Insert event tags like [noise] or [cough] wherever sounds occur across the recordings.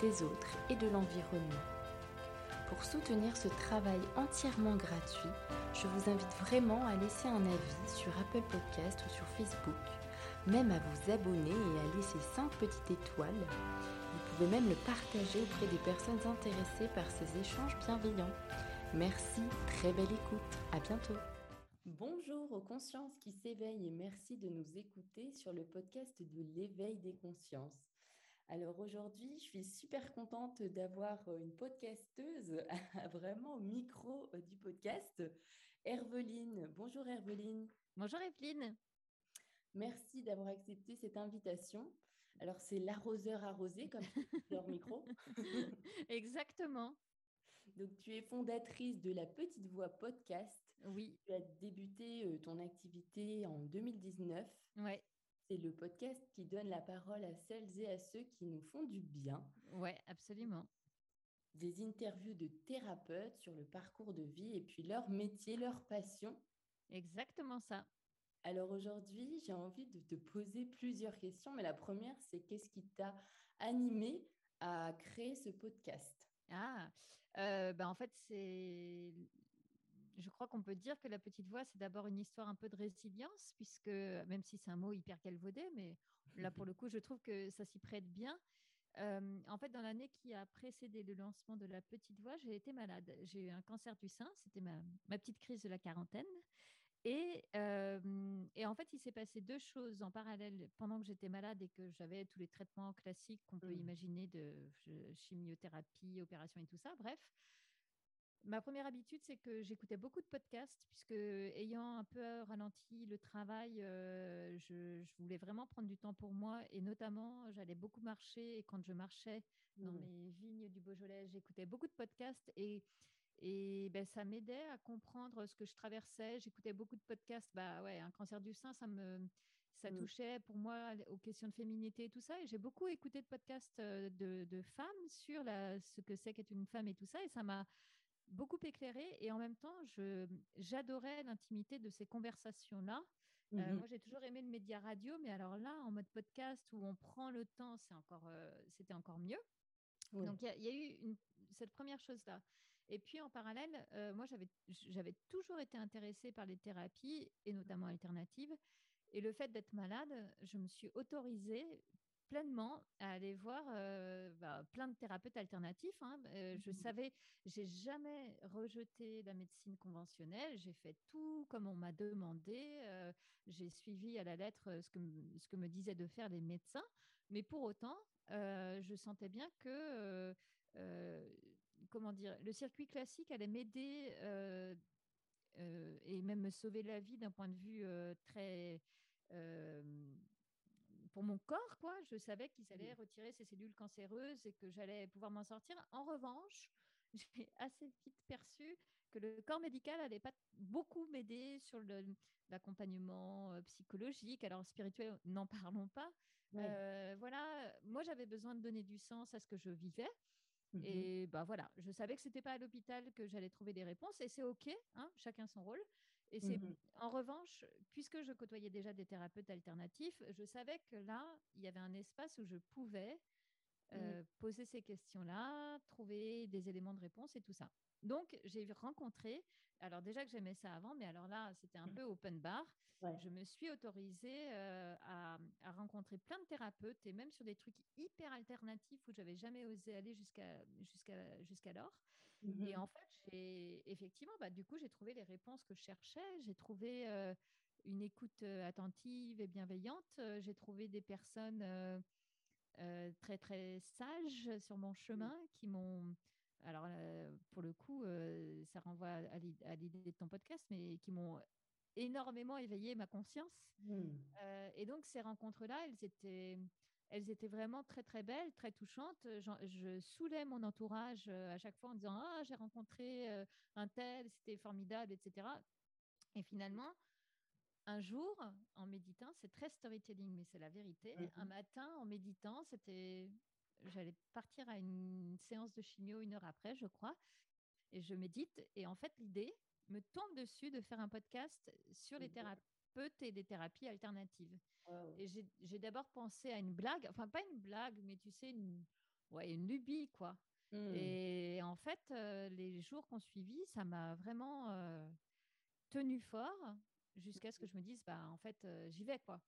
des autres et de l'environnement. Pour soutenir ce travail entièrement gratuit, je vous invite vraiment à laisser un avis sur Apple Podcast ou sur Facebook, même à vous abonner et à laisser 5 petites étoiles. Vous pouvez même le partager auprès des personnes intéressées par ces échanges bienveillants. Merci, très belle écoute, à bientôt. Bonjour aux consciences qui s'éveillent et merci de nous écouter sur le podcast de l'éveil des consciences. Alors aujourd'hui, je suis super contente d'avoir euh, une podcasteuse [laughs] vraiment au micro euh, du podcast, Herveline. Bonjour Herveline. Bonjour Evelyne. Merci d'avoir accepté cette invitation. Alors c'est l'arroseur arrosé comme leur micro. [laughs] Exactement. Donc tu es fondatrice de la Petite Voix podcast. Oui. Tu as débuté euh, ton activité en 2019. Ouais. C'est le podcast qui donne la parole à celles et à ceux qui nous font du bien. Ouais, absolument. Des interviews de thérapeutes sur le parcours de vie et puis leur métier, leur passion. Exactement ça. Alors aujourd'hui, j'ai envie de te poser plusieurs questions, mais la première, c'est qu'est-ce qui t'a animé à créer ce podcast? Ah, euh, ben en fait, c'est je crois qu'on peut dire que la petite voix, c'est d'abord une histoire un peu de résilience, puisque même si c'est un mot hyper galvaudé, mais là, pour le coup, je trouve que ça s'y prête bien. Euh, en fait, dans l'année qui a précédé le lancement de la petite voix, j'ai été malade. J'ai eu un cancer du sein, c'était ma, petite crise de la quarantaine. Et, euh, et en fait, il s'est passé deux choses en parallèle pendant que j'étais malade et que j'avais tous les traitements classiques qu'on peut mmh. imaginer de chimiothérapie, opération et tout ça. Bref, Ma première habitude, c'est que j'écoutais beaucoup de podcasts, puisque ayant un peu ralenti le travail, euh, je, voulais vraiment prendre du temps pour moi. Et notamment, j'allais beaucoup marcher. Et quand je marchais dans mmh. mes vignes du Beaujolais, j'écoutais beaucoup de podcasts. Et, et ben, ça m'aidait à comprendre ce que je traversais. J'écoutais beaucoup de podcasts. Bah ouais, un cancer du sein, ça me ça mmh. touchait pour moi aux questions de féminité et tout ça. Et j'ai beaucoup écouté de podcasts euh, de, de femmes sur la, ce que c'est qu'être une femme et tout ça. Et ça m'a beaucoup éclairé et en même temps, j'adorais l'intimité de ces conversations-là. Euh, mmh moi, j'ai toujours aimé le média radio, mais alors là, en mode podcast où on prend le temps, c'est encore, euh, c'était encore mieux. Donc, il y, a eu une, cette première chose-là. Et puis, en parallèle, euh, moi, j'avais toujours été intéressée par les thérapies, et notamment alternatives. Et le fait d'être malade, je me suis autorisée pleinement à aller voir euh, bah, plein de thérapeutes alternatifs. Hein. Euh, je mmh savais, j'ai jamais rejeté la médecine conventionnelle. J'ai fait tout comme on m'a demandé. Euh, j'ai suivi à la lettre ce que, ce que me disaient de faire les médecins. Mais pour autant, je sentais bien que, comment dire, le circuit classique allait m'aider et même me sauver la vie d'un point de vue très pour mon corps, quoi. Je savais qu'ils allaient retirer ces cellules cancéreuses et que j'allais pouvoir m'en sortir. En revanche, [laughs] j'ai assez vite perçu que le corps médical n'allait pas beaucoup m'aider sur l'accompagnement euh, psychologique. Alors, spirituel, n'en [laughs] parlons pas. Euh, voilà, moi, j'avais besoin de donner du sens à ce que je vivais. Mmh et bah voilà, je savais que c'était pas à l'hôpital que j'allais trouver des réponses et c'est ok, hein, chacun son rôle. Et c'est mmh en revanche, puisque je côtoyais déjà des thérapeutes alternatifs, je savais que là, il y avait un espace où je pouvais mmh. euh, poser ces questions-là, trouver des éléments de réponse et tout ça. Donc, j'ai rencontré, alors déjà que j'aimais ça avant, mais alors là, c'était un mmh. peu open bar. Je me suis autorisée euh, à, rencontrer plein de thérapeutes et même sur des trucs hyper alternatifs où j'avais jamais osé aller jusqu'à jusqu'à jusqu'alors. Et en fait, j'ai effectivement, bah, du coup, j'ai trouvé les réponses que je cherchais. J'ai trouvé euh, une écoute attentive et bienveillante. J'ai trouvé des personnes très très sages sur mon chemin qui m'ont alors pour le coup, ça renvoie à l'idée de ton podcast, mais qui m'ont énormément éveillé ma conscience. Euh, et donc ces rencontres-là, elles étaient, elles étaient vraiment très très belles, très touchantes. Je, saoulais mon entourage à chaque fois en disant ah j'ai rencontré un tel, c'était formidable, etc. Et finalement, un jour, en méditant, c'est très storytelling, mais c'est la vérité. Mm-hmm. Un matin, en méditant, c'était, j'allais partir à une séance de chimio une heure après, je crois, et je médite. Et en fait, l'idée me tombe dessus de faire un podcast sur les thérapeutes et les thérapies alternatives. Et j'ai d'abord pensé à une blague, enfin pas une blague, mais tu sais, une, ouais, une lubie, quoi. Mm. Et en fait, euh, les jours qu'on suivi, ça m'a vraiment euh, tenu fort jusqu'à ce que je me dise, bah, en fait, euh, j'y vais, quoi.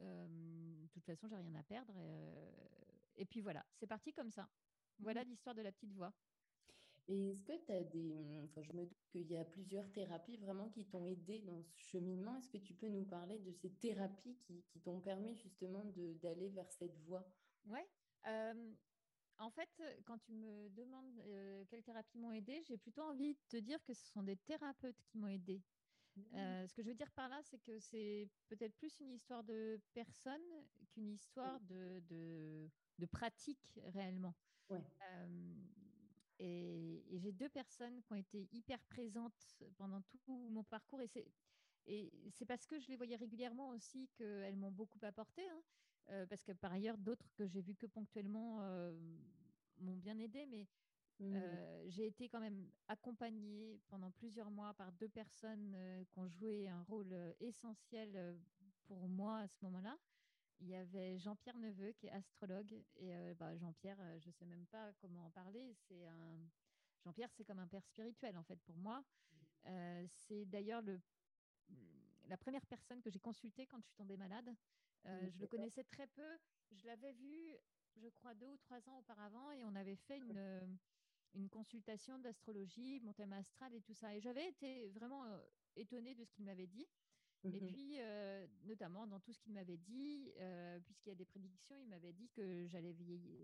de toute façon, j'ai rien à perdre. Et, et puis voilà, c'est parti comme ça. Voilà mmh. l'histoire de la petite voix. Et est-ce que tu as des. Enfin, je me doute qu'il y a plusieurs thérapies vraiment qui t'ont aidé dans ce cheminement. Est-ce que tu peux nous parler de ces thérapies qui, qui t'ont permis justement d'aller vers cette voie? Ouais. en fait, quand tu me demandes quelles thérapies m'ont aidé, j'ai plutôt envie de te dire que ce sont des thérapeutes qui m'ont aidé. Euh, ce que je veux dire par là, c'est que c'est peut-être plus une histoire de personne qu'une histoire de, de, de, pratique réellement. Euh, et, j'ai deux personnes qui ont été hyper présentes pendant tout mon parcours. Et c'est, et c'est parce que je les voyais régulièrement aussi qu'elles m'ont beaucoup apporté. Hein. Euh, parce que par ailleurs, d'autres que j'ai vues que ponctuellement m'ont bien aidé. Mais Mmh. Euh, j'ai été quand même accompagnée pendant plusieurs mois par deux personnes euh, qui ont joué un rôle euh, essentiel pour moi à ce moment-là. Il y avait Jean-Pierre Neveu qui est astrologue et bah, Jean-Pierre, je ne sais même pas comment en parler. C'est un Jean-Pierre, c'est comme un père spirituel en fait pour moi. c'est d'ailleurs le la première personne que j'ai consultée quand je suis tombée malade. Mmh, je le connaissais très peu. Je l'avais vu, je crois, deux ou trois ans auparavant et on avait fait une une consultation d'astrologie, mon thème astral et tout ça. Et j'avais été vraiment euh, étonnée de ce qu'il m'avait dit. Et mhm. puis, euh, notamment dans tout ce qu'il m'avait dit, euh, puisqu'il y a des prédictions, il m'avait dit que j'allais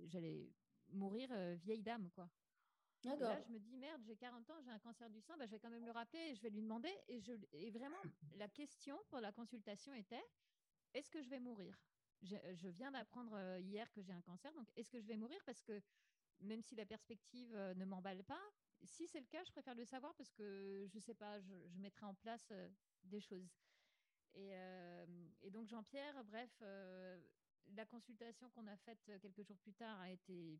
j'allais mourir vieille dame, quoi. Là, je me dis, merde, j'ai 40 ans, j'ai un cancer du sang, bah, je vais quand même le rappeler et je vais lui demander. Et, je, et vraiment, la question pour la consultation était, est-ce que je vais mourir? Je, je, viens d'apprendre hier que j'ai un cancer, donc est-ce que je vais mourir? Parce que même si la perspective ne m'emballe pas. Si c'est le cas, je préfère le savoir parce que je ne sais pas, je, mettrai en place des choses. Euh, et, donc Jean-Pierre, bref, la consultation qu'on a faite quelques jours plus tard a été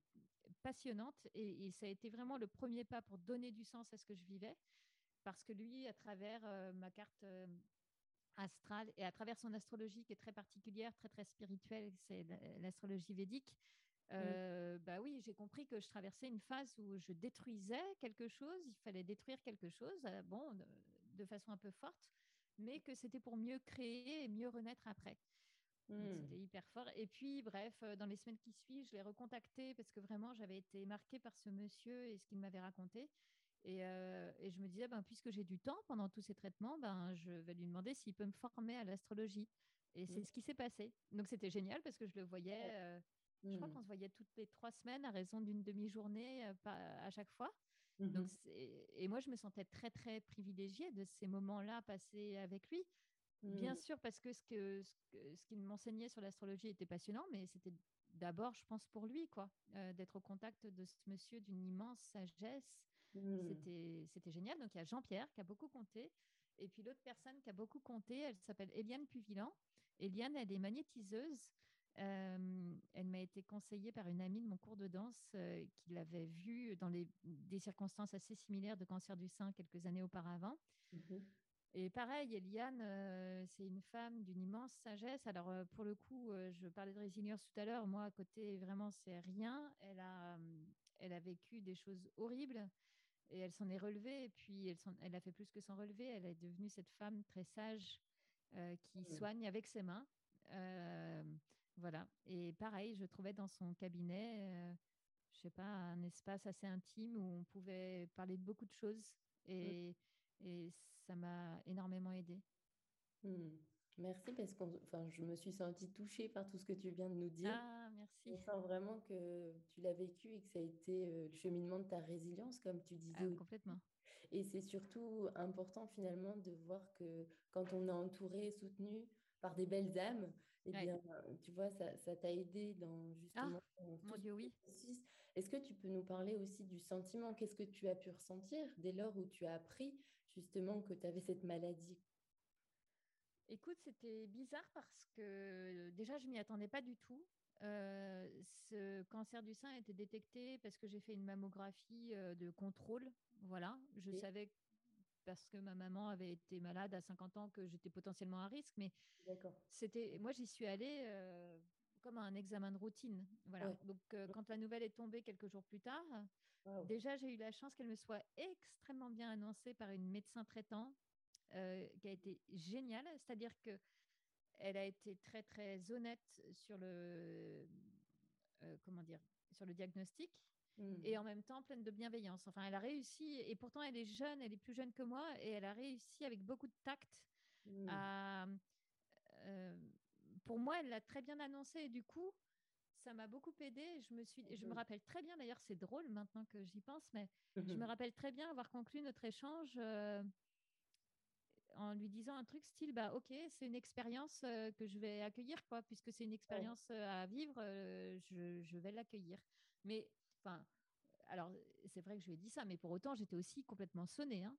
passionnante et, ça a été vraiment le premier pas pour donner du sens à ce que je vivais. Parce que lui, à travers ma carte astrale et à travers son astrologie qui est très particulière, très très spirituelle, c'est l'astrologie védique. Euh, bah oui, j'ai compris que je traversais une phase où je détruisais quelque chose, il fallait détruire quelque chose, euh, bon, de, façon un peu forte, mais que c'était pour mieux créer et mieux renaître après. Mmh. C'était hyper fort. Et puis, bref, euh, dans les semaines qui suivent, je l'ai recontacté parce que vraiment, j'avais été marquée par ce monsieur et ce qu'il m'avait raconté. Et, et, je me disais, ben, puisque j'ai du temps pendant tous ces traitements, ben, je vais lui demander s'il peut me former à l'astrologie. Et c'est mmh. ce qui s'est passé. Donc, c'était génial parce que je le voyais. Je crois mmh. qu'on se voyait toutes les trois semaines à raison d'une demi-journée euh, à chaque fois. Mmh et moi, je me sentais très, très privilégiée de ces moments-là passés avec lui. Bien mmh. sûr, parce que ce qu'il ce, ce qu'il m'enseignait sur l'astrologie était passionnant, mais c'était d'abord, je pense, pour lui, quoi, euh, d'être au contact de ce monsieur d'une immense sagesse. C'était génial. Donc, il y a Jean-Pierre qui a beaucoup compté. Et puis, l'autre personne qui a beaucoup compté, elle s'appelle Eliane Puvillan. Eliane, elle est magnétiseuse. Euh, elle m'a été conseillée par une amie de mon cours de danse euh, qui l'avait vue dans des circonstances assez similaires de cancer du sein quelques années auparavant. Mhm. Et pareil, Eliane, euh, c'est une femme d'une immense sagesse. Alors, pour le coup, je parlais de résilience tout à l'heure. Moi, à côté, vraiment, c'est rien. Elle a, elle a vécu des choses horribles et elle s'en est relevée. Et puis, elle, elle, a fait plus que s'en relever. Elle est devenue cette femme très sage qui mhm. soigne avec ses mains. Voilà. Et pareil, je trouvais dans son cabinet, euh, je sais pas, un espace assez intime où on pouvait parler de beaucoup de choses. Et, et ça m'a énormément aidé. Hmm. Merci parce que enfin, je me suis sentie touchée par tout ce que tu viens de nous dire. Ah, merci. On sent vraiment que tu l'as vécu et que ça a été euh, le cheminement de ta résilience, comme tu disais. Ah, complètement. Et c'est surtout important finalement de voir que quand on est entouré, soutenu par des belles âmes, eh bien, tu vois, ça t'a aidé dans justement ah, mon Dieu, oui. Est-ce que tu peux nous parler aussi du sentiment? Qu'est-ce que tu as pu ressentir dès lors où tu as appris justement que tu avais cette maladie? Écoute, c'était bizarre parce que déjà, je m'y attendais pas du tout. Euh, ce cancer du sein a été détecté parce que j'ai fait une mammographie euh, de contrôle. Voilà, je savais parce que ma maman avait été malade à 50 ans que j'étais potentiellement à risque, mais c'était, moi j'y suis allée euh, comme un examen de routine. Voilà. Donc quand la nouvelle est tombée quelques jours plus tard, déjà j'ai eu la chance qu'elle me soit extrêmement bien annoncée par une médecin traitant qui a été géniale, c'est-à-dire que elle a été très très honnête sur le euh, comment dire sur le diagnostic mmh. et en même temps pleine de bienveillance. Enfin, elle a réussi et pourtant elle est jeune, elle est plus jeune que moi et elle a réussi avec beaucoup de tact mmh. à euh, pour moi, elle l'a très bien annoncé et du coup, ça m'a beaucoup aidé. Je me suis, je me mmh. rappelle très bien. D'ailleurs, c'est drôle maintenant que j'y pense, mais je me rappelle très bien avoir conclu notre échange euh, en lui disant un truc style bah ok c'est une expérience euh, que je vais accueillir quoi puisque c'est une expérience à vivre euh, je, je, vais l'accueillir mais enfin alors c'est vrai que je lui ai dit ça mais pour autant j'étais aussi complètement sonnée hein.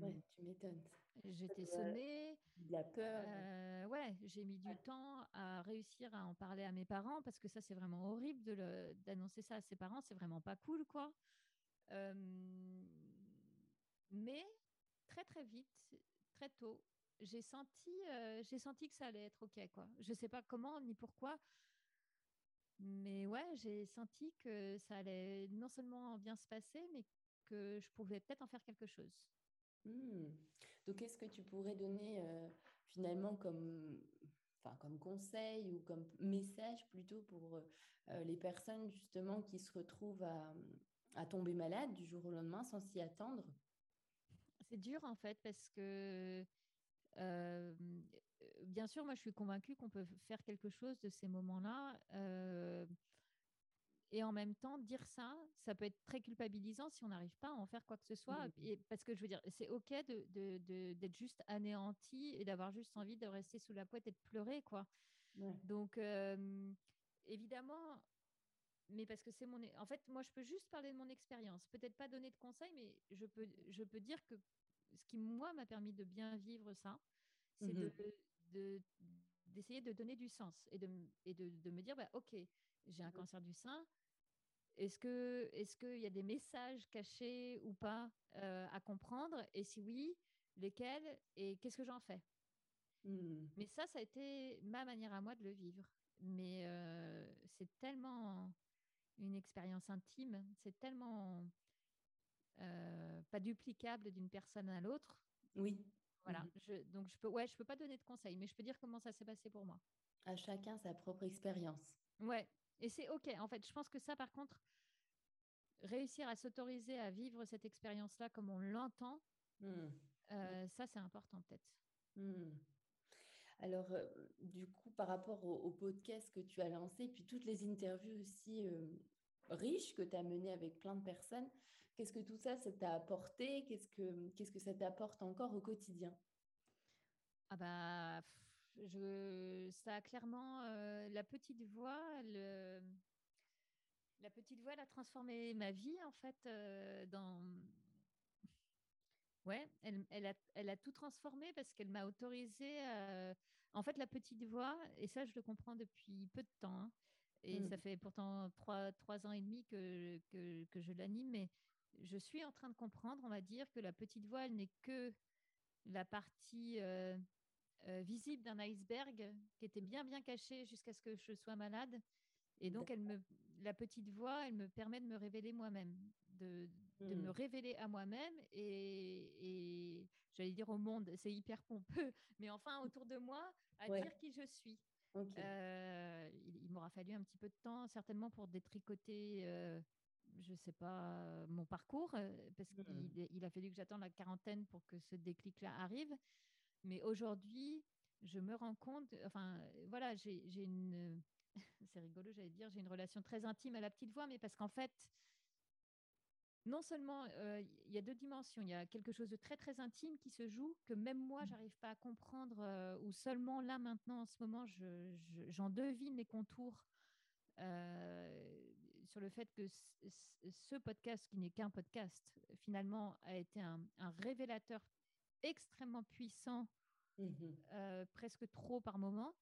ouais, tu m'étonnes j'étais sonnée la peur ouais j'ai mis du temps à réussir à en parler à mes parents parce que ça c'est vraiment horrible de d'annoncer ça à ses parents c'est vraiment pas cool quoi mais très très vite très tôt, j'ai senti, euh, j'ai senti que ça allait être OK. Quoi. Je ne sais pas comment ni pourquoi, mais ouais, j'ai senti que ça allait non seulement bien se passer, mais que je pouvais peut-être en faire quelque chose. Hmm. Donc, qu'est-ce que tu pourrais donner euh, finalement comme, enfin, comme conseil ou comme message plutôt pour euh, les personnes justement qui se retrouvent à, à tomber malades du jour au lendemain sans s'y attendre? C'est dur en fait parce que euh, bien sûr, moi je suis convaincue qu'on peut faire quelque chose de ces moments-là. Euh, et en même temps, dire ça, ça peut être très culpabilisant si on n'arrive pas à en faire quoi que ce soit. Mmh. Et, parce que je veux dire, c'est OK d'être de, de, juste anéanti et d'avoir juste envie de rester sous la couette et de pleurer. quoi. Donc, euh, évidemment, mais parce que c'est mon. En fait, moi, je peux juste parler de mon expérience. Peut-être pas donner de conseils, mais je peux, je peux dire que ce qui, moi, m'a permis de bien vivre ça, c'est de, mmh d'essayer de, donner du sens et de, et de, de me dire, bah, OK, j'ai un mmh cancer du sein. Est-ce que est-ce qu'il y a des messages cachés ou pas euh, à comprendre? Et si oui, lesquels? Et qu'est-ce que j'en fais? Mmh. Mais ça, ça a été ma manière à moi de le vivre. Mais euh, c'est tellement une expérience intime, c'est tellement euh, pas duplicable d'une personne à l'autre. Oui. Voilà. Mhm. Je, donc je peux, ouais, je peux pas donner de conseils, mais je peux dire comment ça s'est passé pour moi. À chacun sa propre expérience. Ouais. Et c'est ok. En fait, je pense que ça, par contre, réussir à s'autoriser à vivre cette expérience-là comme on l'entend, hmm. euh, ça c'est important peut-être. Hmm. Alors, euh, du coup, par rapport au, podcast que tu as lancé, puis toutes les interviews aussi riches que tu as menées avec plein de personnes, Qu'est-ce que tout ça, ça t'a apporté? Qu'est-ce que, qu'est-ce que ça t'apporte encore au quotidien? Ah bah, je, ça a clairement euh, la petite voix, le, la petite voix, elle a transformé ma vie en fait euh, dans. Ouais, elle, elle, a, elle a tout transformé parce qu'elle m'a autorisé. En fait, la petite voix, et ça, je le comprends depuis peu de temps. Hein, et mmh. ça fait pourtant trois, trois ans et demi que, que, que je l'anime, mais je suis en train de comprendre, on va dire, que la petite voile n'est que la partie euh, euh, visible d'un iceberg qui était bien bien cachée jusqu'à ce que je sois malade. Et donc, elle me, la petite voix, elle me permet de me révéler moi-même, de, de me hmm. révéler à moi-même et, et j'allais dire au monde, c'est hyper pompeux, [laughs] mais enfin autour de moi, à dire qui je suis. Euh, il, m'aura fallu un petit peu de temps, certainement, pour détricoter je sais pas, mon parcours, euh, parce qu'il mmh. il a fallu que j'attende la quarantaine pour que ce déclic-là arrive. Mais aujourd'hui, je me rends compte, enfin, voilà, j'ai une, [laughs] c'est rigolo, j'allais dire, j'ai une relation très intime à la petite voix, mais parce qu'en fait, non seulement il y a deux dimensions, il y a quelque chose de très très intime qui se joue que même moi mmh. j'arrive pas à comprendre ou seulement là maintenant en ce moment j'en devine les contours sur le fait que ce podcast qui n'est qu'un podcast finalement a été un, révélateur extrêmement puissant, mmh presque trop par moment.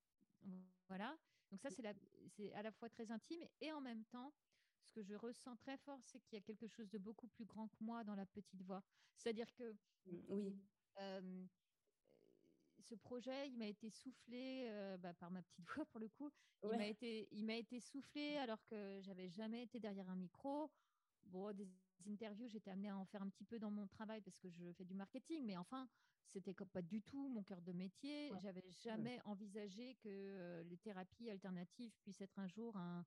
Voilà. Donc ça c'est à la fois très intime et en même temps ce que je ressens très fort, c'est qu'il y a quelque chose de beaucoup plus grand que moi dans la petite voix. C'est-à-dire que mmh, oui. Euh, ce projet, il m'a été soufflé euh, bah, par ma petite [laughs] voix pour le coup. Il m'a été, il m'a été soufflé alors que j'avais jamais été derrière un micro. Bon, des interviews, j'étais amenée à en faire un petit peu dans mon travail parce que je fais du marketing, mais enfin, c'était pas du tout mon cœur de métier. J'avais jamais envisagé que euh, les thérapies alternatives puissent être un jour un,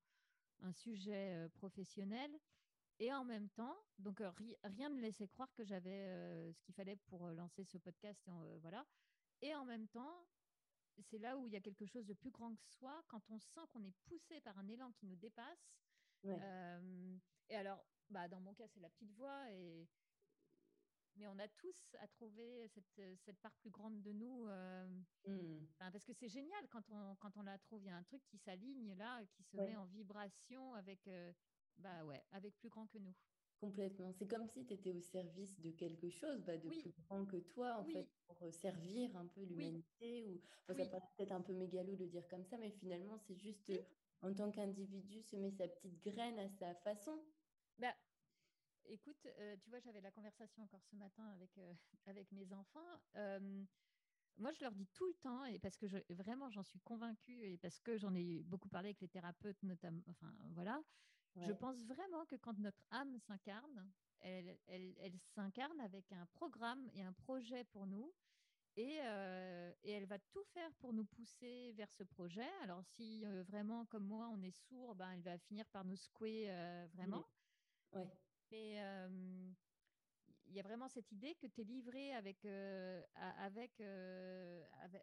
un sujet euh, professionnel. Et en même temps, donc rien ne laissait croire que j'avais euh, ce qu'il fallait pour lancer ce podcast. Et, voilà. Et en même temps, c'est là où il y a quelque chose de plus grand que soi, quand on sent qu'on est poussé par un élan qui nous dépasse. et alors, bah, dans mon cas, c'est la petite voix. Et, mais on a tous à trouver cette, cette part plus grande de nous. Euh, mmh. parce que c'est génial quand on, quand on la trouve. Il y a un truc qui s'aligne là, qui se met en vibration avec, euh, bah ouais, avec plus grand que nous. Complètement. C'est comme si tu étais au service de quelque chose bah, de plus grand que toi, en fait, pour euh, servir un peu l'humanité. Ou... ça paraît peut-être un peu mégalo de dire comme ça, mais finalement, c'est juste en tant qu'individu, semer sa petite graine à sa façon. Bah, Écoute, euh, tu vois, j'avais la conversation encore ce matin avec, euh, [laughs] avec mes enfants. Euh, moi, je leur dis tout le temps, et parce que je, vraiment, j'en suis convaincue, et parce que j'en ai beaucoup parlé avec les thérapeutes, notamment, enfin, voilà, je pense vraiment que quand notre âme s'incarne, elle, elle, elle s'incarne avec un programme et un projet pour nous, et, et, elle va tout faire pour nous pousser vers ce projet. Alors, si vraiment, comme moi, on est sourd, ben, elle va finir par nous secouer vraiment. Ouais. Mais il y a vraiment cette idée que tu es livré avec, avec,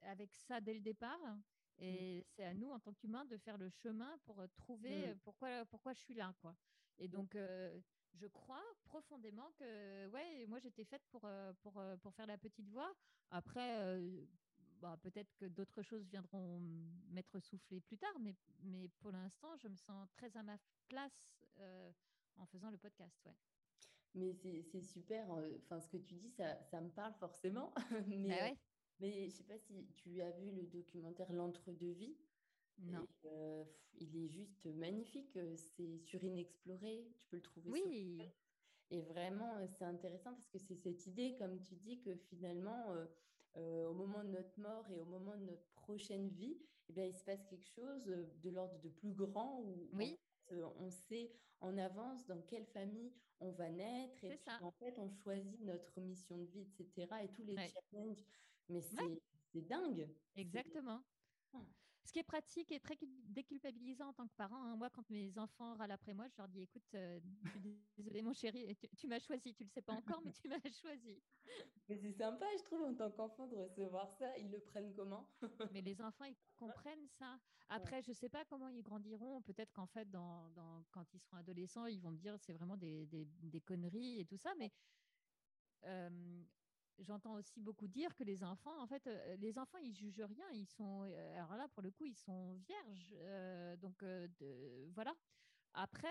avec, ça dès le départ. Mmh. Et c'est à nous, en tant qu'humains, de faire le chemin pour trouver mmh. pourquoi, pourquoi je suis là. Quoi. Et mmh. donc, je crois profondément que ouais, moi, j'étais faite pour, pour, pour faire la petite voix. Après, bah, peut-être que d'autres choses viendront m'être soufflées plus tard, mais, mais pour l'instant, je me sens très à ma place en faisant le podcast. Ouais. Mais c'est super. Euh, enfin, ce que tu dis, ça, ça me parle forcément. [laughs] mais, bah euh, mais je sais pas si tu as vu le documentaire L'entre-deux-vie. Non. Euh, il est juste magnifique. C'est sur Inexploré. Tu peux le trouver oui. Et vraiment, c'est intéressant parce que c'est cette idée, comme tu dis, que finalement, au moment de notre mort et au moment de notre prochaine vie, eh bien, il se passe quelque chose de l'ordre de plus grand où oui. on sait en avance dans quelle famille on va naître. Et ça. en fait, on choisit notre mission de vie, etc. Et tous les challenges. Mais c'est dingue. Exactement. Ce qui est pratique et très déculpabilisant en tant que parent. Hein. Moi, quand mes enfants râlent après moi, je leur dis écoute, euh, désolé, mon chéri, tu, m'as choisi. Tu le sais pas encore, mais tu m'as [laughs] choisi. Mais c'est sympa, je trouve, en tant qu'enfant, de recevoir ça. Ils le prennent comment? [laughs] Mais les enfants, ils comprennent ça. Après, je sais pas comment ils grandiront. Peut-être qu'en fait, dans, quand ils seront adolescents, ils vont me dire c'est vraiment des, des, conneries et tout ça. Mais euh, j'entends aussi beaucoup dire que les enfants, en fait, euh, les enfants, ils jugent rien. Ils sont, euh, alors là, pour le coup, ils sont vierges. Euh, donc, de, voilà. Après,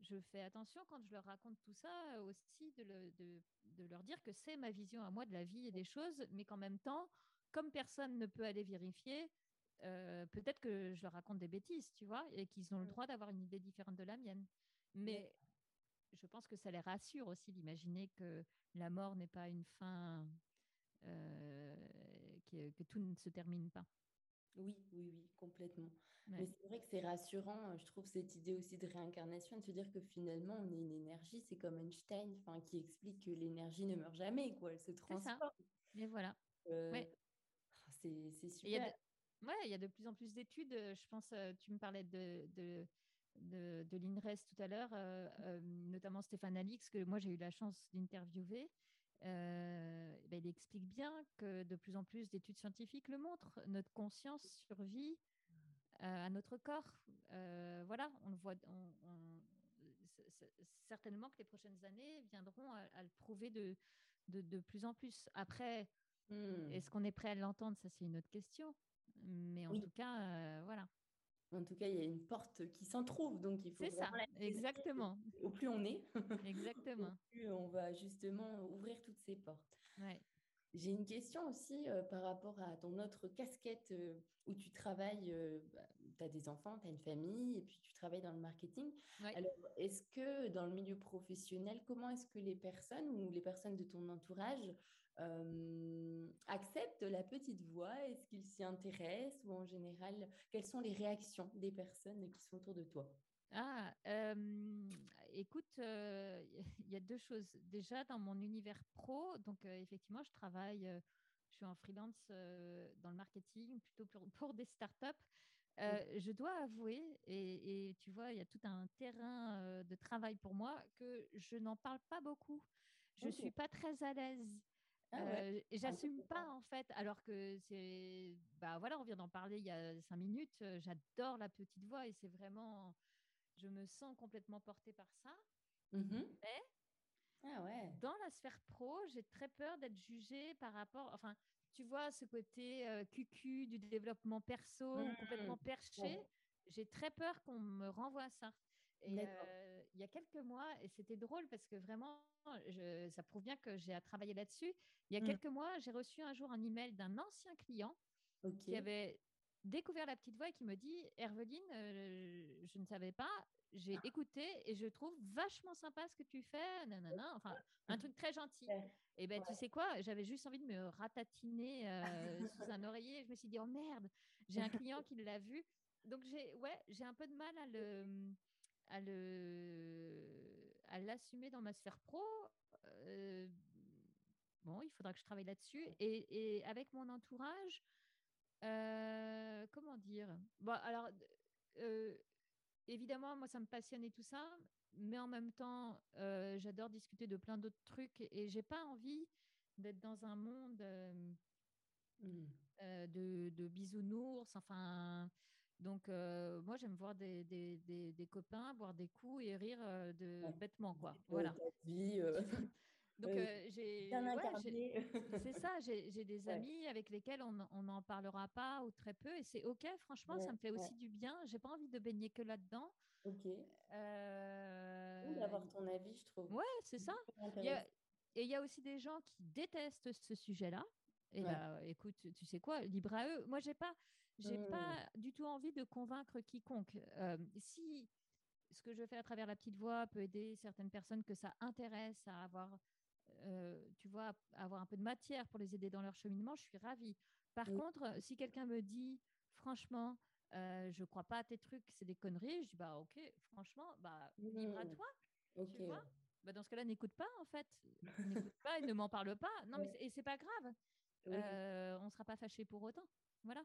je fais attention quand je leur raconte tout ça aussi de, de, de leur dire que c'est ma vision à moi de la vie et des choses, mais qu'en même temps, comme personne ne peut aller vérifier, peut-être que je leur raconte des bêtises, tu vois, et qu'ils ont le droit d'avoir une idée différente de la mienne. Mais je pense que ça les rassure aussi d'imaginer que la mort n'est pas une fin, euh, que, tout ne se termine pas. Oui, oui, oui, complètement. Mais c'est vrai que c'est rassurant, euh, je trouve, cette idée aussi de réincarnation, de se dire que finalement, on est une énergie, c'est comme Einstein qui explique que l'énergie ne meurt jamais, quoi, elle se transforme. Et voilà. Euh, ah, c'est super. Il y a de plus en plus d'études. Je pense, tu me parlais de, de, de, l'INRES tout à l'heure, euh, euh, notamment Stéphane Alix, que moi j'ai eu la chance d'interviewer. Euh, ben, il explique bien que de plus en plus d'études scientifiques le montrent. Notre conscience survit à notre corps. voilà, on le voit. certainement que les prochaines années viendront à, le prouver de, de, plus en plus. Après, hmm. est-ce qu'on est prêt à l'entendre? Ça, c'est une autre question. Mais en tout cas, euh, voilà. En tout cas, il y a une porte qui s'en trouve, donc il faut. C'est ça, exactement. Au plus on est, [laughs] exactement. au plus on va justement ouvrir toutes ces portes. J'ai une question aussi euh, par rapport à ton autre casquette euh, où tu travailles, bah, tu as des enfants, tu as une famille et puis tu travailles dans le marketing. Alors, est-ce que dans le milieu professionnel, comment est-ce que les personnes ou les personnes de ton entourage euh, acceptent la petite voix Est-ce qu'ils s'y intéressent ou en général, quelles sont les réactions des personnes qui sont autour de toi? Ah, euh, écoute, euh, [laughs] il y a deux choses. Déjà, dans mon univers pro, donc effectivement, je travaille, je suis en freelance dans le marketing, plutôt pour, [laughs] pour des startups. Je dois avouer, et, et, tu vois, il y a tout un terrain de travail pour moi que je n'en parle pas beaucoup. Je ne suis pas très à l'aise ah euh, j'assume pas en fait, alors que c'est, bah voilà, on vient d'en parler il y a cinq minutes. J'adore la petite voix et c'est vraiment, je me sens complètement portée par ça. Mmh Mais ah ouais. dans la sphère pro, j'ai très peur d'être jugée par rapport, enfin, tu vois, ce côté euh, cucu du développement perso, mmh. complètement perché. J'ai très peur qu'on me renvoie ça. Et euh, il y a quelques mois, et c'était drôle parce que vraiment, ça prouve bien que j'ai à travailler là-dessus. Il y a mmh. quelques mois, j'ai reçu un jour un email d'un ancien client qui avait découvert la petite voix et qui me dit Herveline, euh, je ne savais pas, j'ai écouté et je trouve vachement sympa ce que tu fais, nanana, enfin un truc très gentil. Et ben tu sais quoi, j'avais juste envie de me ratatiner euh, [laughs] sous un oreiller. Je me suis dit oh merde, j'ai un client qui l'a vu. Donc j'ai ouais, j'ai un peu de mal à le à le à l'assumer dans ma sphère pro. Euh, bon, il faudra que je travaille là-dessus. Et, et, avec mon entourage, euh, comment dire? Bon, alors, euh, évidemment, moi, ça me passionne et tout ça, mais en même temps, j'adore discuter de plein d'autres trucs et j'ai pas envie d'être dans un monde mmh. de, de bisounours. Enfin, donc, euh, moi, j'aime voir des, des, des, copains boire des coups et rire euh, de bêtement, quoi. Voilà. Euh, [laughs] Donc, j'ai. c'est ça, j'ai des amis avec lesquels on n'en parlera pas ou très peu. Et c'est OK, franchement, ça me fait aussi du bien. J'ai pas envie de baigner que là-dedans. OK. D'avoir ton avis, je trouve. Ouais, c'est ça. et il y a aussi des gens qui détestent ce sujet-là. Et là, écoute, tu sais quoi, libre à eux. Moi, j'ai pas j'ai n'ai pas mmh. du tout envie de convaincre quiconque. Euh, si ce que je fais à travers la petite voix peut aider certaines personnes que ça intéresse à avoir, euh, tu vois, avoir un peu de matière pour les aider dans leur cheminement, je suis ravie. Par contre, si quelqu'un me dit, franchement, euh, je crois pas à tes trucs, c'est des conneries, je dis bah ok, franchement, bah libre à mmh. toi. Tu vois bah, dans ce cas-là, n'écoute pas en fait, n'écoute pas et ne m'en parle pas. Non, mais et c'est pas grave. Euh, on sera pas fâché pour autant. Voilà.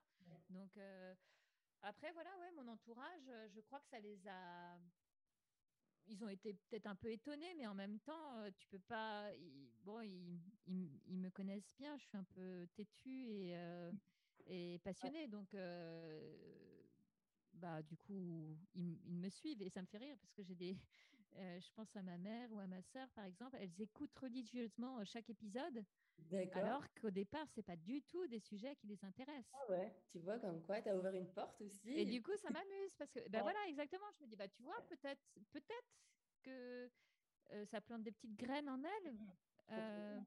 Donc, euh, après, voilà, ouais, mon entourage, euh, je crois que ça les a. Ils ont été peut-être un peu étonnés, mais en même temps, euh, tu peux pas. Bon, ils, ils, me connaissent bien, je suis un peu têtue et, et passionnée. Donc, bah, du coup, ils, ils, me suivent et ça me fait rire parce que j'ai des. [laughs] je pense à ma mère ou à ma sœur, par exemple, elles écoutent religieusement chaque épisode. Alors qu'au départ, c'est pas du tout des sujets qui les intéressent. Ah ouais, tu vois comme quoi, tu as ouvert une porte aussi. Et du coup, ça m'amuse parce que, ben voilà, exactement. Je me dis, bah tu vois, peut-être, peut-être que euh, ça plante des petites graines en elles. Euh,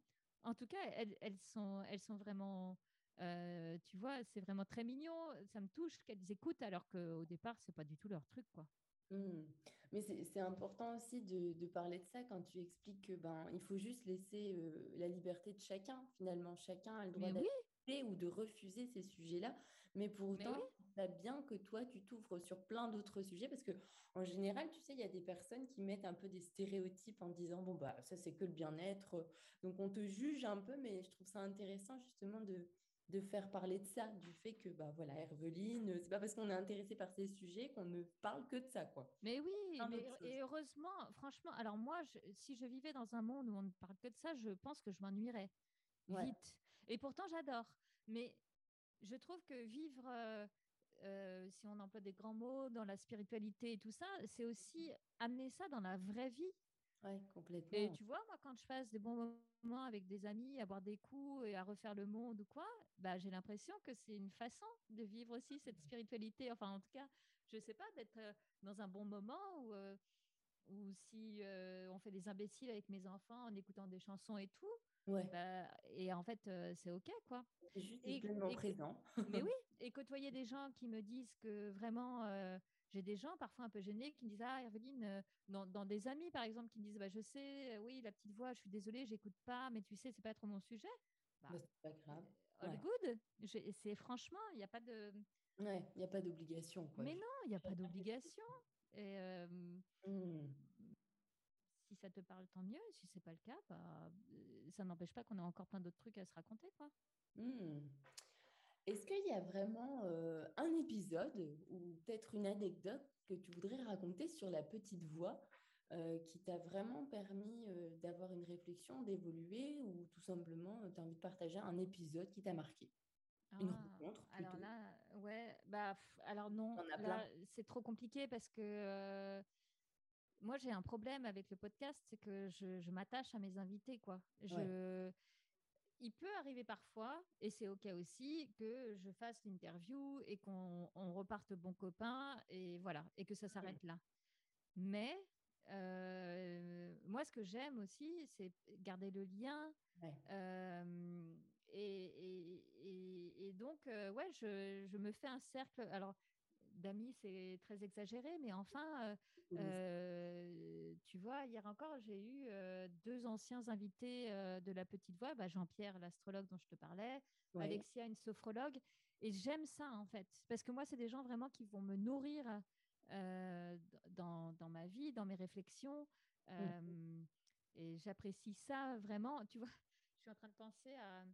en tout cas, elles, elles, sont, elles sont vraiment, euh, tu vois, c'est vraiment très mignon. Ça me touche qu'elles écoutent alors qu'au départ, c'est pas du tout leur truc, quoi. Mmh. Mais c'est important aussi de, de, parler de ça quand tu expliques que ben il faut juste laisser euh, la liberté de chacun. Finalement, chacun a le droit d'accepter ou de refuser ces sujets-là. Mais pour autant, ça bien que toi, tu t'ouvres sur plein d'autres sujets parce que en général, tu sais, il y a des personnes qui mettent un peu des stéréotypes en disant bon bah ça c'est que le bien-être. Donc on te juge un peu, mais je trouve ça intéressant justement de de faire parler de ça, du fait que, bah voilà, Herveline, c'est pas parce qu'on est intéressé par ces sujets qu'on ne parle que de ça, quoi. Mais oui, et heureusement, franchement, alors moi, si je vivais dans un monde où on ne parle que de ça, je pense que je m'ennuierais vite. Et pourtant, j'adore. Mais je trouve que vivre, euh, si on emploie des grands mots dans la spiritualité et tout ça, c'est aussi amener ça dans la vraie vie. Complètement. Et tu vois, moi, quand je passe des bons moments avec des amis, à boire des coups et à refaire le monde ou quoi, bah, j'ai l'impression que c'est une façon de vivre aussi cette spiritualité. Enfin, en tout cas, je sais pas, d'être dans un bon moment ou, ou si on fait des imbéciles avec mes enfants en écoutant des chansons et tout. Ouais. Bah, et en fait, c'est OK, quoi. Juste et, pleinement présent. mais oui, [laughs] et côtoyer des gens qui me disent que vraiment j'ai des gens parfois un peu gênés qui me disent Ah, Evelyne, euh, dans, des amis par exemple, qui me disent bah, Je sais, euh, oui, la petite voix, je suis désolée, j'écoute pas, mais tu sais, c'est pas trop mon sujet. Bah, bah c'est pas grave. Euh, all good. C'est franchement, il n'y a pas de. Ouais, il n'y a pas d'obligation. Mais non, il n'y a pas d'obligation. Et mmh. si ça te parle, tant mieux. Si c'est pas le cas, bah, ça n'empêche pas qu'on a encore plein d'autres trucs à se raconter. Quoi. Mmh. Est-ce qu'il y a vraiment euh, un épisode ou peut-être une anecdote que tu voudrais raconter sur la petite voix euh, qui t'a vraiment permis euh, d'avoir une réflexion, d'évoluer ou tout simplement tu as envie de partager un épisode qui t'a marqué? Une ah, rencontre plutôt? Alors là, ouais, bah, alors non, c'est trop compliqué parce que moi j'ai un problème avec le podcast, c'est que je, je m'attache à mes invités. quoi. Je il peut arriver parfois, et c'est OK aussi, que je fasse l'interview et qu'on reparte bon copain, et voilà, et que ça s'arrête là. Mais euh, moi, ce que j'aime aussi, c'est garder le lien. Euh, et, donc, euh, ouais, je, je, me fais un cercle. Alors, d'amis, c'est très exagéré, mais enfin, euh, euh, tu vois, hier encore, j'ai eu euh, deux anciens invités de la petite voix, bah, Jean-Pierre, l'astrologue dont je te parlais, Alexia, une sophrologue, et j'aime ça en fait, parce que moi, c'est des gens vraiment qui vont me nourrir dans, dans, ma vie, dans mes réflexions, mmh. et j'apprécie ça vraiment. Tu vois, [laughs] je suis en train de penser à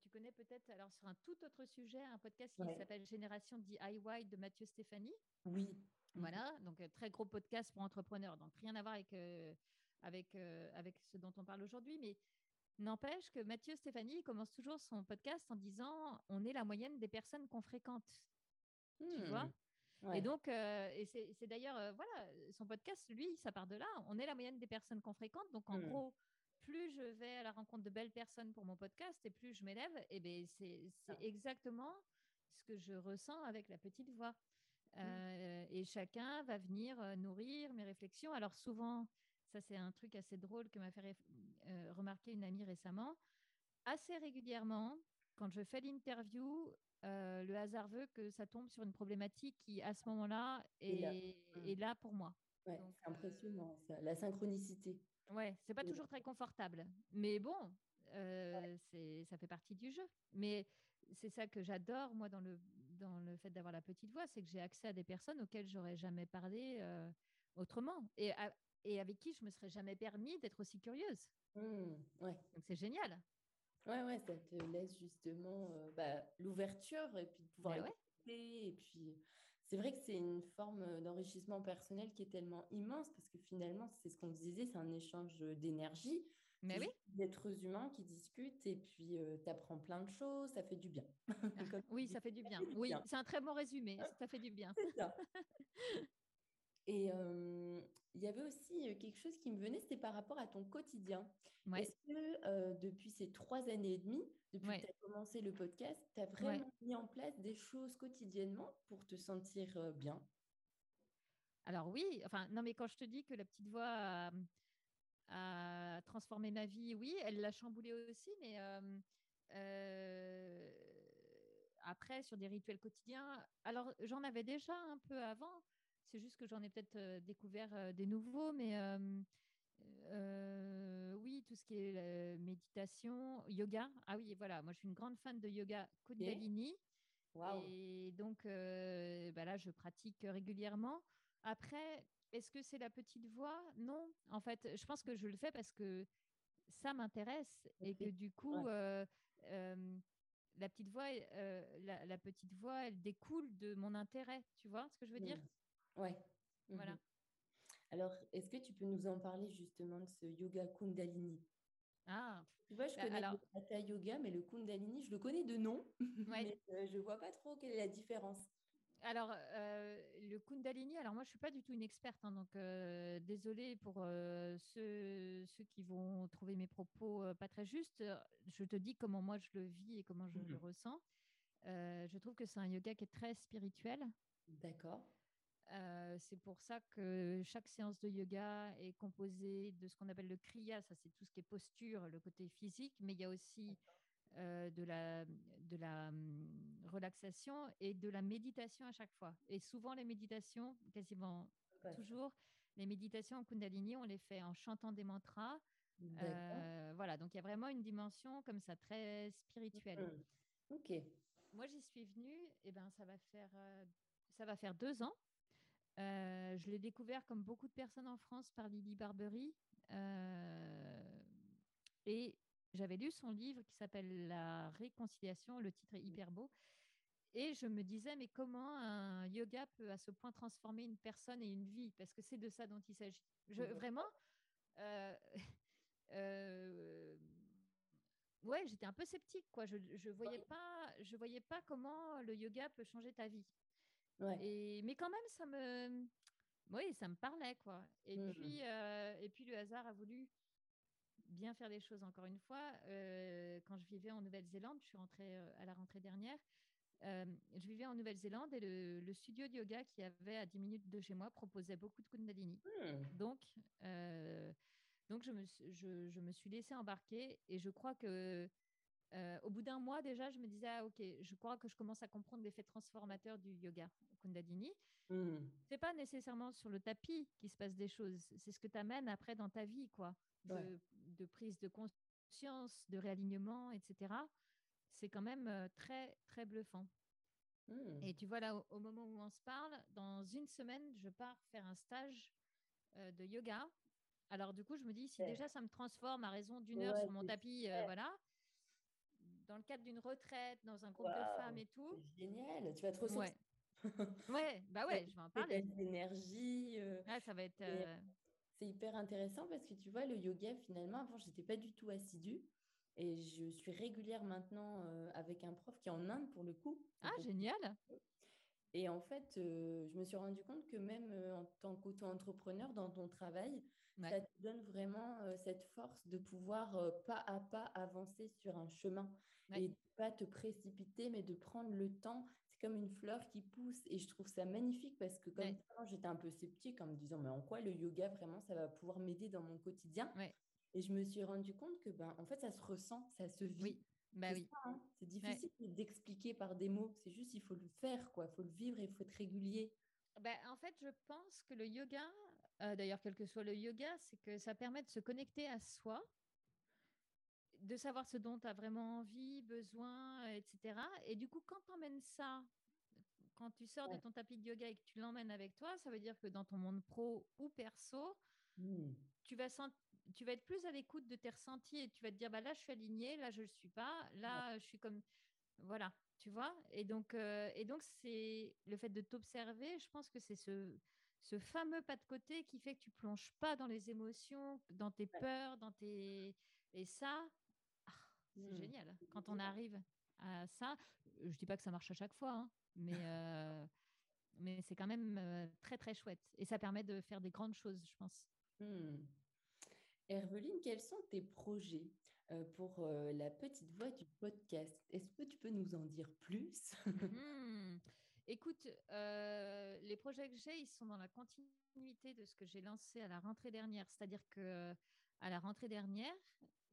tu connais peut-être, alors sur un tout autre sujet, un podcast qui s'appelle Génération DIY de Mathieu Stéphanie. Oui. Voilà, donc euh, très gros podcast pour entrepreneurs, donc rien à voir avec, euh, avec, euh, avec ce dont on parle aujourd'hui, mais n'empêche que Mathieu Stéphanie commence toujours son podcast en disant on est la moyenne des personnes qu'on fréquente. Tu hmm. vois? Et donc, et c'est d'ailleurs, voilà, son podcast, lui, ça part de là. On est la moyenne des personnes qu'on fréquente. Donc, en hmm. gros, plus je vais à la rencontre de belles personnes pour mon podcast et plus je m'élève, et ben c'est ah. exactement ce que je ressens avec la petite voix. Mmh. Euh, et chacun va venir euh, nourrir mes réflexions. Alors souvent, ça c'est un truc assez drôle que m'a fait euh, remarquer une amie récemment. Assez régulièrement, quand je fais l'interview, le hasard veut que ça tombe sur une problématique qui, à ce moment-là, est, mmh. là. pour moi. c'est impressionnant, la synchronicité. Ouais, c'est pas toujours très confortable. Mais bon, euh, ça fait partie du jeu. Mais c'est ça que j'adore, moi, dans le, dans le fait d'avoir la petite voix, c'est que j'ai accès à des personnes auxquelles j'aurais jamais parlé euh, autrement et, et avec qui je me serais jamais permis d'être aussi curieuse. Mmh, ouais. Donc c'est génial. Ouais, ouais, ça te laisse justement euh, bah, l'ouverture et puis de pouvoir bah écouter. Et puis, c'est vrai que c'est une forme d'enrichissement personnel qui est tellement immense parce que finalement, c'est ce qu'on disait, c'est un échange d'énergie. Mais oui. D'êtres humains qui discutent et puis euh, tu apprends plein de choses, ça fait du bien. Ah, [laughs] oui, ça fait du bien. Oui, c'est un très bon résumé, ça fait du bien. [laughs] Et euh, il y avait aussi quelque chose qui me venait, c'était par rapport à ton quotidien. Est-ce que depuis ces trois années et demie, depuis que tu as commencé le podcast, tu as vraiment mis en place des choses quotidiennement pour te sentir bien? Alors oui, enfin non mais quand je te dis que la petite voix a, transformé ma vie, oui, elle l'a chamboulée aussi, mais après sur des rituels quotidiens, alors j'en avais déjà un peu avant, c'est juste que j'en ai peut-être découvert des nouveaux, mais euh, oui, tout ce qui est euh, méditation, yoga. Ah oui, voilà, moi je suis une grande fan de yoga Kundalini. Et donc euh, bah là, je pratique régulièrement. Après, est-ce que c'est la petite voix? Non. En fait, je pense que je le fais parce que ça m'intéresse et que du coup, la petite voix, la, petite voix, elle découle de mon intérêt. Tu vois ce que je veux dire? Ouais. Voilà. Mhm. Alors, est-ce que tu peux nous en parler justement de ce yoga Kundalini? Ah, tu vois, je bah, connais le Hatha Yoga, mais le Kundalini, je le connais de nom, [laughs] mais euh, je ne vois pas trop quelle est la différence. alors, euh, le Kundalini, alors moi, je ne suis pas du tout une experte, hein, donc euh, désolée pour euh, ceux, ceux, qui vont trouver mes propos pas très justes. Je te dis comment moi je le vis et comment je le mmh ressens. je trouve que c'est un yoga qui est très spirituel. D'accord. C'est pour ça que chaque séance de yoga est composée de ce qu'on appelle le kriya, ça c'est tout ce qui est posture, le côté physique, mais il y a aussi euh, de la, de la hum, relaxation et de la méditation à chaque fois. Et souvent, les méditations, quasiment toujours, les méditations en Kundalini, on les fait en chantant des mantras. Euh, voilà, donc il y a vraiment une dimension comme ça, très spirituelle. Mmh. Ok. Moi, j'y suis venue, et ben, ça va faire, euh, ça va faire deux ans. Je l'ai découvert comme beaucoup de personnes en France par Lily Barbery. et j'avais lu son livre qui s'appelle La réconciliation, le titre est hyper beau. Et je me disais, mais comment un yoga peut à ce point transformer une personne et une vie? Parce que c'est de ça dont il s'agit. Je, vraiment, euh, [laughs] euh, ouais, j'étais un peu sceptique. Quoi. Je ne voyais, pas, je voyais pas comment le yoga peut changer ta vie. Et, mais quand même, ça me, oui, ça me parlait. Quoi. Et, mmh. puis, euh, et puis, le hasard a voulu bien faire les choses encore une fois. Euh, quand je vivais en Nouvelle-Zélande, je suis rentrée euh, à la rentrée dernière. Euh, je vivais en Nouvelle-Zélande et le, studio de yoga qui avait à 10 minutes de chez moi proposait beaucoup de Kundalini. Hmm. Donc, donc je, me, je, je, me suis laissée embarquer et je crois que au bout d'un mois déjà, je me disais, ah, ok, je crois que je commence à comprendre l'effet transformateur du yoga Kundalini. Hmm. C'est pas nécessairement sur le tapis qu'il se passe des choses, c'est ce que tu amènes après dans ta vie, quoi de, prise de conscience, de réalignement, etc., c'est quand même euh, très, très bluffant. Hmm. Et tu vois, là, au, moment où on se parle, dans une semaine, je pars faire un stage euh, de yoga. Alors, du coup, je me dis, si déjà ça me transforme à raison d'une heure sur mon tapis, euh, voilà, dans le cadre d'une retraite, dans un groupe de femmes et tout. Génial, tu vas te ressourcer. Ouais. bah ouais, je vais en parler. L'énergie. Ah, ça va être c'est hyper intéressant parce que tu vois, le yoga, finalement, avant, je n'étais pas du tout assidue. Et je suis régulière maintenant euh, avec un prof qui est en Inde pour le coup. Ah, génial! Et en fait, euh, je me suis rendu compte que même euh, en tant qu'auto-entrepreneur, dans ton travail, ça te donne vraiment cette force de pouvoir pas à pas avancer sur un chemin et pas te précipiter, mais de prendre le temps comme une fleur qui pousse. Et je trouve ça magnifique parce que comme j'étais un peu sceptique en me disant, mais en quoi le yoga, vraiment, ça va pouvoir m'aider dans mon quotidien? Et je me suis rendu compte que, ben, en fait, ça se ressent, ça se vit. Oui. Bah oui. Hein. C'est difficile d'expliquer par des mots. C'est juste, il faut le faire, quoi. Il faut le vivre et il faut être régulier. Ben, en fait, je pense que le yoga, euh, d'ailleurs, quel que soit le yoga, c'est que ça permet de se connecter à soi de savoir ce dont tu as vraiment envie, besoin, etc. Et du coup, quand tu emmènes ça, quand tu sors de ton tapis de yoga et que tu l'emmènes avec toi, ça veut dire que dans ton monde pro ou perso, mmh. tu, vas tu vas être plus à l'écoute de tes ressentis et tu vas te dire, bah là, je suis alignée, là, je ne le suis pas, là, je suis comme... Voilà, tu vois Et donc, euh, et donc c'est le fait de t'observer, je pense que c'est ce, ce fameux pas de côté qui fait que tu plonges pas dans les émotions, dans tes peurs, dans tes... Et ça, c'est mmh. génial. Quand on arrive à ça, je dis pas que ça marche à chaque fois, hein, mais, [laughs] euh, mais c'est quand même euh, très, très chouette. Et ça permet de faire des grandes choses, je pense. Mmh. Herveline, quels sont tes projets euh, pour la petite voix du podcast? Est-ce que tu peux nous en dire plus? [laughs] Mmh. Écoute, les projets que j'ai, ils sont dans la continuité de ce que j'ai lancé à la rentrée dernière. C'est-à-dire que à la rentrée dernière,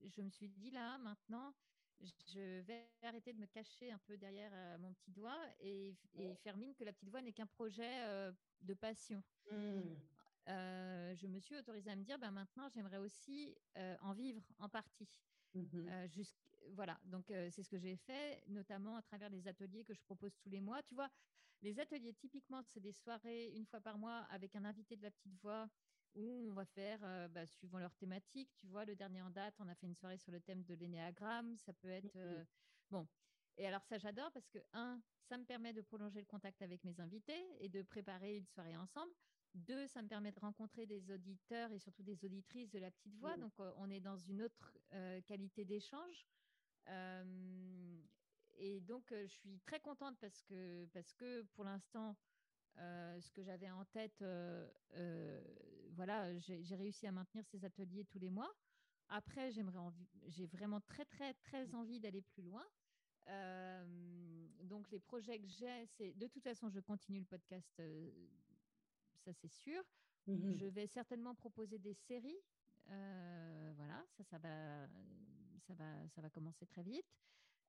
je me suis dit là, maintenant, je vais arrêter de me cacher un peu derrière euh, mon petit doigt et, faire mine que la petite voix n'est qu'un projet euh, de passion. Mmh. Euh, je me suis autorisée à me dire, ben maintenant, j'aimerais aussi en vivre en partie. Mmh voilà, donc c'est ce que j'ai fait, notamment à travers les ateliers que je propose tous les mois. Tu vois, les ateliers, typiquement, c'est des soirées une fois par mois avec un invité de la petite voix où on va faire, euh, bah, suivant leur thématique, tu vois, le dernier en date, on a fait une soirée sur le thème de l'énéagramme, ça peut être... Euh, bon, et alors ça j'adore parce que, un, ça me permet de prolonger le contact avec mes invités et de préparer une soirée ensemble. Deux, ça me permet de rencontrer des auditeurs et surtout des auditrices de la petite voix. Donc, euh, on est dans une autre qualité d'échange. et donc, je suis très contente parce que, parce que pour l'instant, ce que j'avais en tête, voilà, j'ai réussi à maintenir ces ateliers tous les mois. Après, j'aimerais j'ai vraiment très, très, très envie d'aller plus loin. donc, les projets que j'ai, c'est de toute façon, je continue le podcast, ça c'est sûr. Mmh je vais certainement proposer des séries. voilà, ça, ça va, ça va, ça va commencer très vite.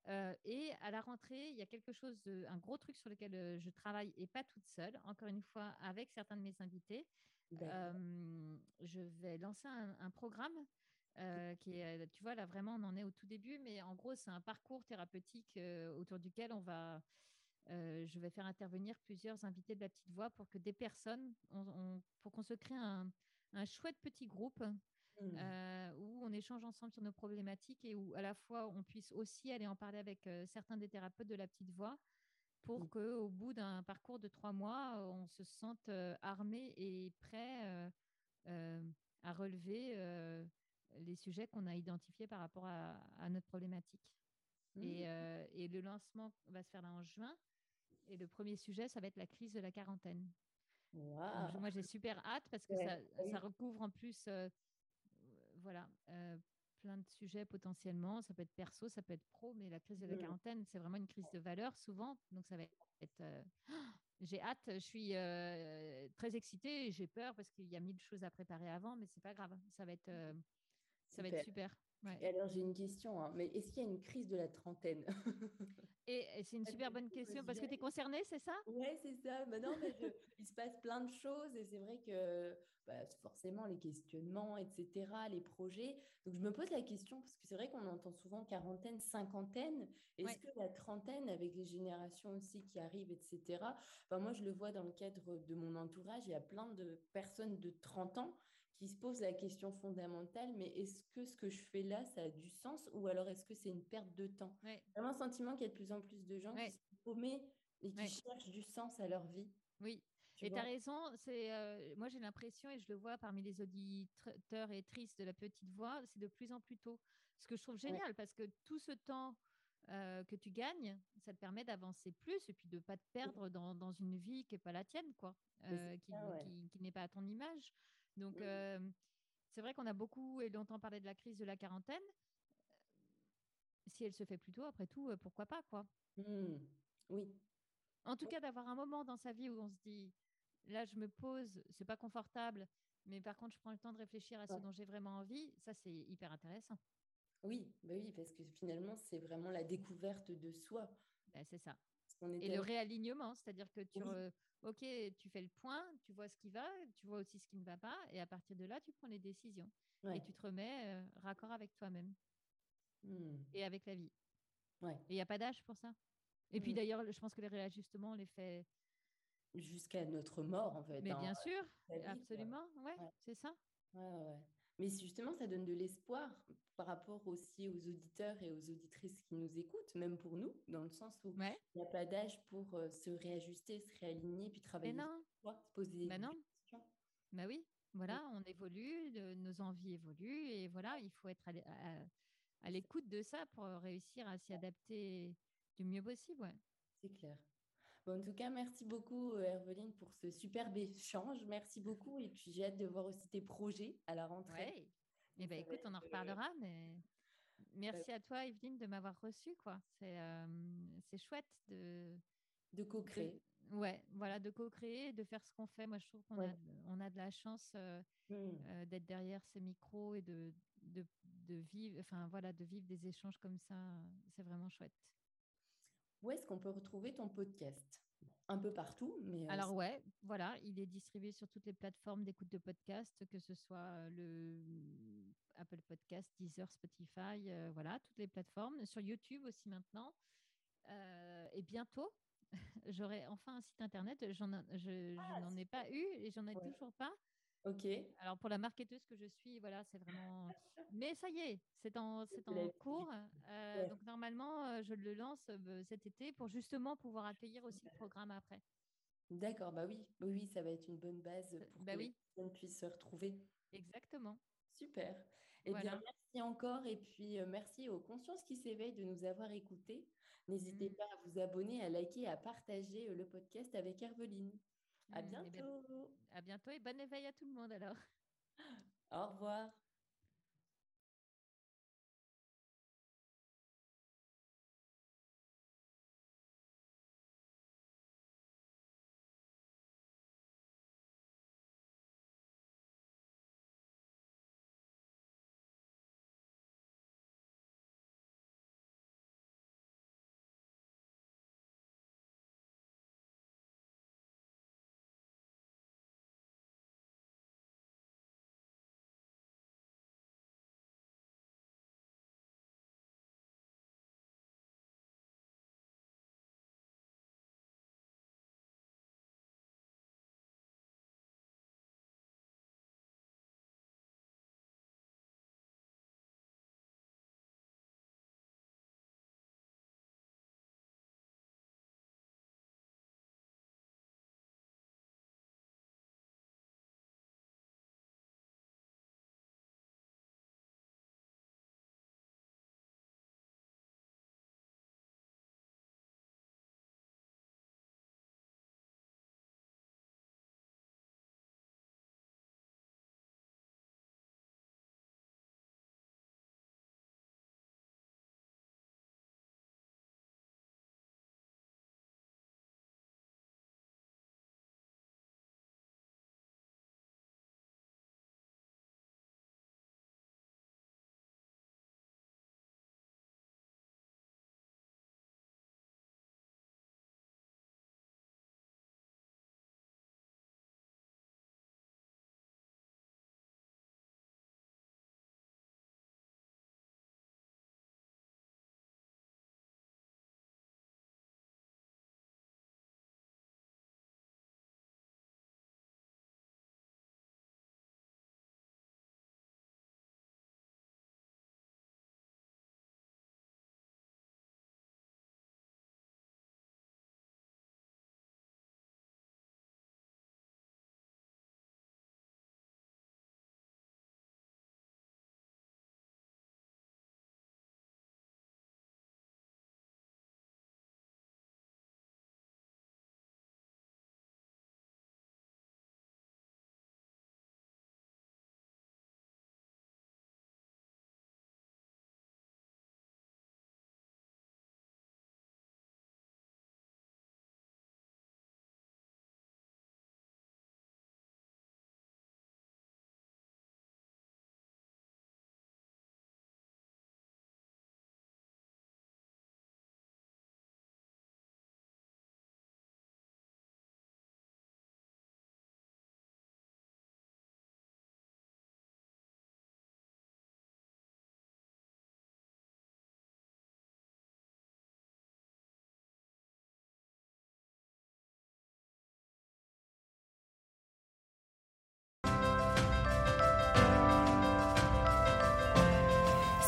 et à la rentrée, il y a quelque chose, un gros truc sur lequel je travaille et pas toute seule, encore une fois, avec certains de mes invités. Je vais lancer un programme euh, qui est, euh, tu vois, là vraiment, on en est au tout début, mais en gros, c'est un parcours thérapeutique euh, autour duquel on va, je vais faire intervenir plusieurs invités de la petite voix pour que des personnes, pour qu'on se crée un, chouette petit groupe mmh. où on échange ensemble sur nos problématiques et où à la fois on puisse aussi aller en parler avec certains des thérapeutes de la petite voix pour mmh. qu'au bout d'un parcours de trois mois, on se sente armé et prêt à relever les sujets qu'on a identifiés par rapport à, notre problématique. Et, mmh. euh, et, le lancement va se faire là en juin. Et le premier sujet, ça va être la crise de la quarantaine. moi, j'ai super hâte parce que ça, ça, recouvre en plus euh, voilà, euh, plein de sujets potentiellement. Ça peut être perso, ça peut être pro, mais la crise de la mmh. quarantaine, c'est vraiment une crise de valeur souvent. Donc, ça va être. [gasps] j'ai hâte, je suis très excitée, j'ai peur parce qu'il y a mille choses à préparer avant, mais c'est pas grave. Ça va être ça va être super. Et alors, j'ai une question, hein. mais est-ce qu'il y a une crise de la trentaine? [laughs] Et, c'est une super bonne question parce que tu es concernée, c'est ça? Oui, c'est ça. Maintenant, mais [laughs] il se passe plein de choses et c'est vrai que bah, forcément, les questionnements, etc., les projets. Donc, je me pose la question parce que c'est vrai qu'on entend souvent quarantaine, cinquantaine. Est-ce que la trentaine, avec les générations aussi qui arrivent, etc., enfin, moi, je le vois dans le cadre de mon entourage, il y a plein de personnes de 30 ans qui se pose la question fondamentale, mais est-ce que ce que je fais là, ça a du sens ou alors est-ce que c'est une perte de temps? Ouais. Vraiment un sentiment qu'il y a de plus en plus de gens qui sont paumés et qui cherchent du sens à leur vie. Oui, et tu as raison. C'est, euh, moi, j'ai l'impression, et je le vois parmi les auditeurs et tristes de la petite voix, c'est de plus en plus tôt. Ce que je trouve génial, parce que tout ce temps euh, que tu gagnes, ça te permet d'avancer plus et puis de ne pas te perdre dans, dans, une vie qui n'est pas la tienne, quoi, euh, qui, qui, qui n'est pas à ton image. Donc, euh, c'est vrai qu'on a beaucoup et longtemps parlé de la crise de la quarantaine. Si elle se fait plus tôt, après tout, euh, pourquoi pas, quoi. Mmh. Oui. En tout cas, d'avoir un moment dans sa vie où on se dit, là, je me pose, c'est pas confortable, mais par contre, je prends le temps de réfléchir à ce dont j'ai vraiment envie. Ça, c'est hyper intéressant. Oui, bah oui, parce que finalement, c'est vraiment la découverte de soi. Bah, c'est ça. Et le réalignement, c'est-à-dire que tu, ok, tu fais le point, tu vois ce qui va, tu vois aussi ce qui ne va pas, et à partir de là, tu prends les décisions. Et tu te remets euh, raccord avec toi-même mmh. et avec la vie. Et il n'y a pas d'âge pour ça. Et puis mmh. d'ailleurs, je pense que les réajustements, on les fait jusqu'à notre mort, en fait. Mais hein, bien sûr, absolument, ouais, c'est ça. Mais justement, ça donne de l'espoir par rapport aussi aux auditeurs et aux auditrices qui nous écoutent, même pour nous, dans le sens où il n'y a pas d'âge pour euh, se réajuster, se réaligner, puis travailler non. se poser des questions. Bah oui, voilà, on évolue, nos envies évoluent, et voilà, il faut être à, l'écoute de ça pour réussir à s'y adapter du mieux possible. C'est clair. Bon, en tout cas, merci beaucoup, euh, Herveline, pour ce superbe échange. Merci beaucoup. Et puis, j'ai hâte de voir aussi tes projets à la rentrée. Eh ben, écoute, on en reparlera, mais merci à toi, Evelyne, de m'avoir reçu. quoi. C'est euh, c'est chouette de de co-créer. Ouais, voilà, de co-créer, de faire ce qu'on fait. Moi, je trouve qu'on a, on a de la chance euh, mmh. euh, d'être derrière ces micros et de, de, de, vivre, enfin voilà, de vivre des échanges comme ça. C'est vraiment chouette. Où est-ce qu'on peut retrouver ton podcast? Un peu partout. Mais euh, Alors ouais, voilà, il est distribué sur toutes les plateformes d'écoute de podcast, que ce soit euh, le Apple Podcast, Deezer, Spotify, euh, voilà, toutes les plateformes. Sur YouTube aussi maintenant. et bientôt, [laughs] j'aurai enfin un site internet. J'en, je, ah, n'en ai pas eu et j'en ai toujours pas. Ok. Alors pour la marketeuse que je suis, voilà, c'est vraiment. [laughs] Mais ça y est, c'est en, c'est en cours. Euh, donc normalement, euh, je le lance euh, cet été pour justement pouvoir accueillir aussi le programme après. D'accord, bah oui, oui, ça va être une bonne base pour bah que oui. puisse se retrouver. Exactement. Super. Eh bien, merci merci encore et puis merci aux consciences qui s'éveillent de nous avoir écoutés. N'hésitez mmh. pas à vous abonner, à liker, à partager le podcast avec Herveline. À mmh, eh bientôt. à bientôt et bon éveil à tout le monde alors. Au revoir.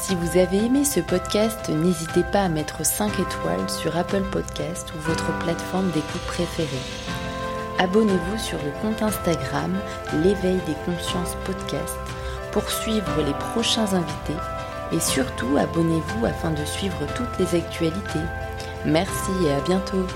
Si vous avez aimé ce podcast, n'hésitez pas à mettre 5 étoiles sur Apple Podcast ou votre plateforme d'écoute préférée. Abonnez-vous sur le compte Instagram L'éveil des consciences podcast pour suivre les prochains invités et surtout abonnez-vous afin de suivre toutes les actualités. Merci et à bientôt